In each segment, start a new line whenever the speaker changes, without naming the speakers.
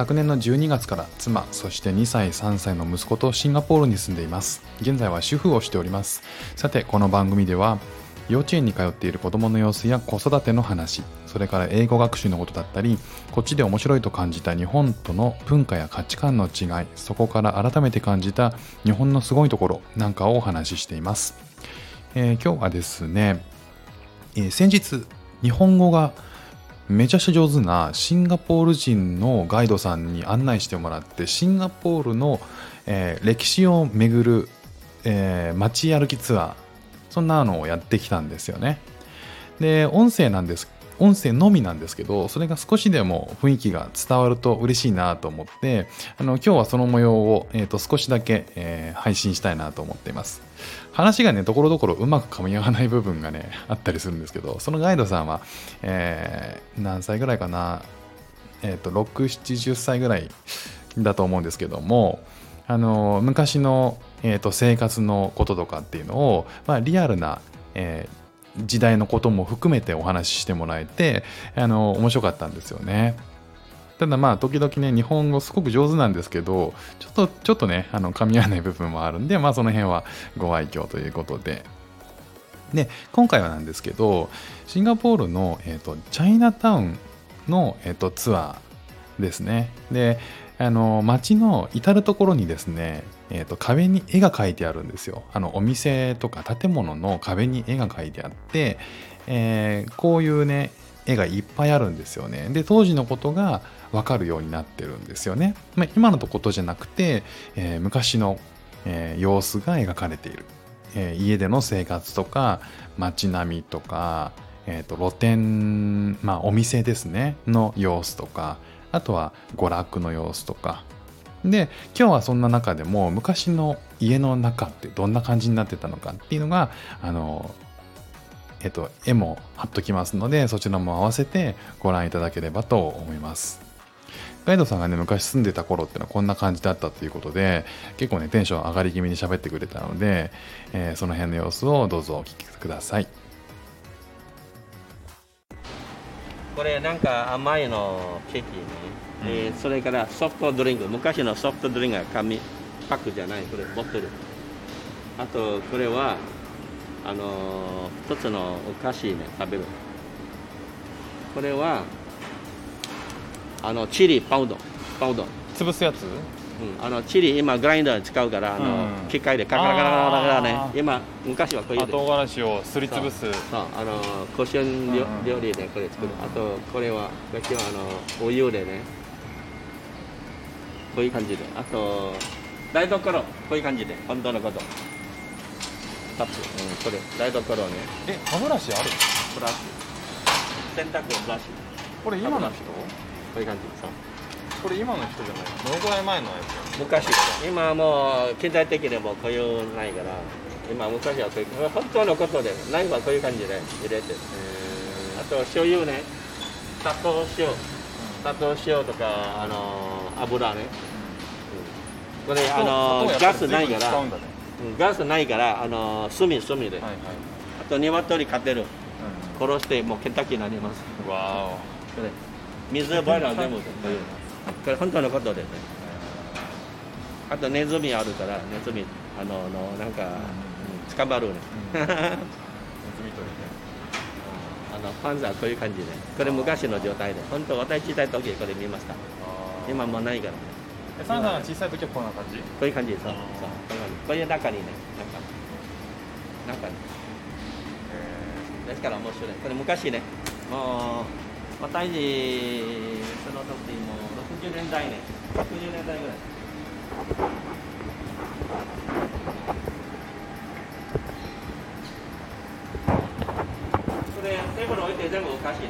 昨年の12月から妻そして2歳3歳の息子とシンガポールに住んでいます。現在は主婦をしております。さてこの番組では幼稚園に通っている子供の様子や子育ての話それから英語学習のことだったりこっちで面白いと感じた日本との文化や価値観の違いそこから改めて感じた日本のすごいところなんかをお話ししています、えー、今日はですね、えー、先日日本語がめちゃくちゃ上手なシンガポール人のガイドさんに案内してもらってシンガポールの、えー、歴史を巡る、えー、街歩きツアーそんなのをやってきたんですよね。で、音声なんです。音声のみなんですけど、それが少しでも雰囲気が伝わると嬉しいなと思って、あの今日はその模様を、えーと、少しだけ、えー、配信したいなと思っています。話がね、ところどころうまく噛み合わない部分がね、あったりするんですけど、そのガイドさんは、えー、何歳ぐらいかな、えっ、ー、と、6、70歳ぐらいだと思うんですけども、あの昔の、えーと、生活のこととかっていうのを、まあ、リアルな、えー、時代のことも含めてお話ししてもらえてあの面白かったんですよね。ただまあ時々ね日本語すごく上手なんですけどちょっとちょっとねあの噛み合わない部分もあるんでまあその辺はご愛嬌ということでで今回はなんですけどシンガポールの、えーと、チャイナタウンの、えーとツアーですねであの街の至る所にですね、えーと、壁に絵が描いてあるんですよ。あのお店とか建物の壁に絵が描いてあって、えー、こういうね絵がいっぱいあるんですよね。で当時のことが分かるようになってるんですよね、まあ、今のとことじゃなくて、えー、昔の、えー、様子が描かれている、え家での生活とか街並みとか、えーと露店まあお店ですねの様子とかあとは娯楽の様子とか。で今日はそんな中でも昔の家の中ってどんな感じになってたのかっていうのがあのえっと絵も貼っときますのでそちらも合わせてご覧いただければと思います。ガイドさんがね昔住んでた頃っていうのはこんな感じだったということで結構ねテンション上がり気味に喋ってくれたので、えー、その辺の様子をどうぞお聞きください。
これなんか甘いのケーキね、うん、それからソフトドリンク。昔のソフトドリンクは紙パックじゃない。これボトル。あとこれはあの一つのお菓子ね。食べる。これはあのチリパウド。パウド。
潰すやつ？
うん、あのチリ今グラインダー使うからあの、うん、機械でカラカラカラカラね。今昔はこういう
唐辛子をすりつぶす。
あのコション料,、料理でこれ作る、あとこれは昔はあのお湯でね。こういう感じで。あと台所。こういう感じで。本当のこと。タップ、うん、これ。台所ね。
え歯ブラシある？
ブラシ。洗濯ブラシ。
これ今の人？こ
ういう感じ。そう
これ今の人じゃないどの？ぐらい前のやつ。
昔。今はもう近代的でもこういうないから。今昔はこういう本当のことでないはこういう感じで入れて。あと醤油ね。砂糖塩。砂糖塩とかあの油ね、うん、これあのガスないから、ね、ガスないからあの炭炭で、はいはい、あと鶏飼ってる、うん、殺してもうケンタッキーになります。
わお。
水ボイラー全部こういうこれ本当のことですね。あとネズミあるからネズミあののなんか、うん、捕まるね、うん、ネズミ取りね。あのパンザーこういう感じで。これ昔の状態で。本当私小さい時これ見ました。今もないからね。
サンさんが小さい時はこんな感じ？こ
ういう感じそうそうこういう中にねなんか中にですから面白い。これ昔ね。もう私その時も60年代ね60年代ぐらいこれテーブル置いて全部おかしいね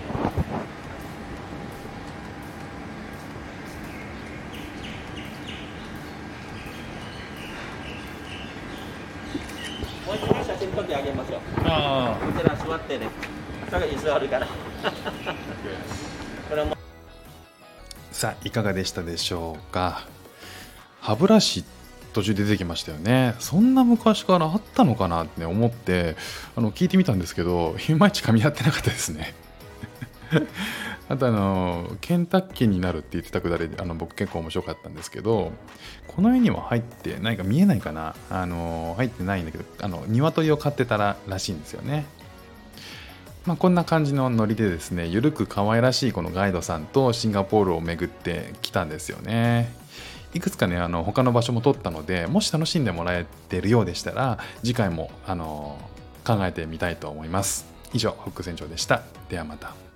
もう。一枚写真撮ってあげますよああこちら座ってねそれ椅子あるからこれも
さあいかがでしたでしょうか？歯ブラシ途中出てきましたよね。そんな昔からあったのかなって思ってあの聞いてみたんですけどいまいち噛み合ってなかったですね。あとあのケンタッキーになるって言ってたくだりあの僕結構面白かったんですけどこの絵には入って何か見えないかな。あの入ってないんだけどあの鶏を飼ってたららしいんですよね。まあ、こんな感じのノリでですねゆるく可愛らしいこのガイドさんとシンガポールを巡ってきたんですよね。いくつかねあの他の場所も撮ったのでもし楽しんでもらえてるようでしたら次回もあの考えてみたいと思います。以上フック船長でした。ではまた。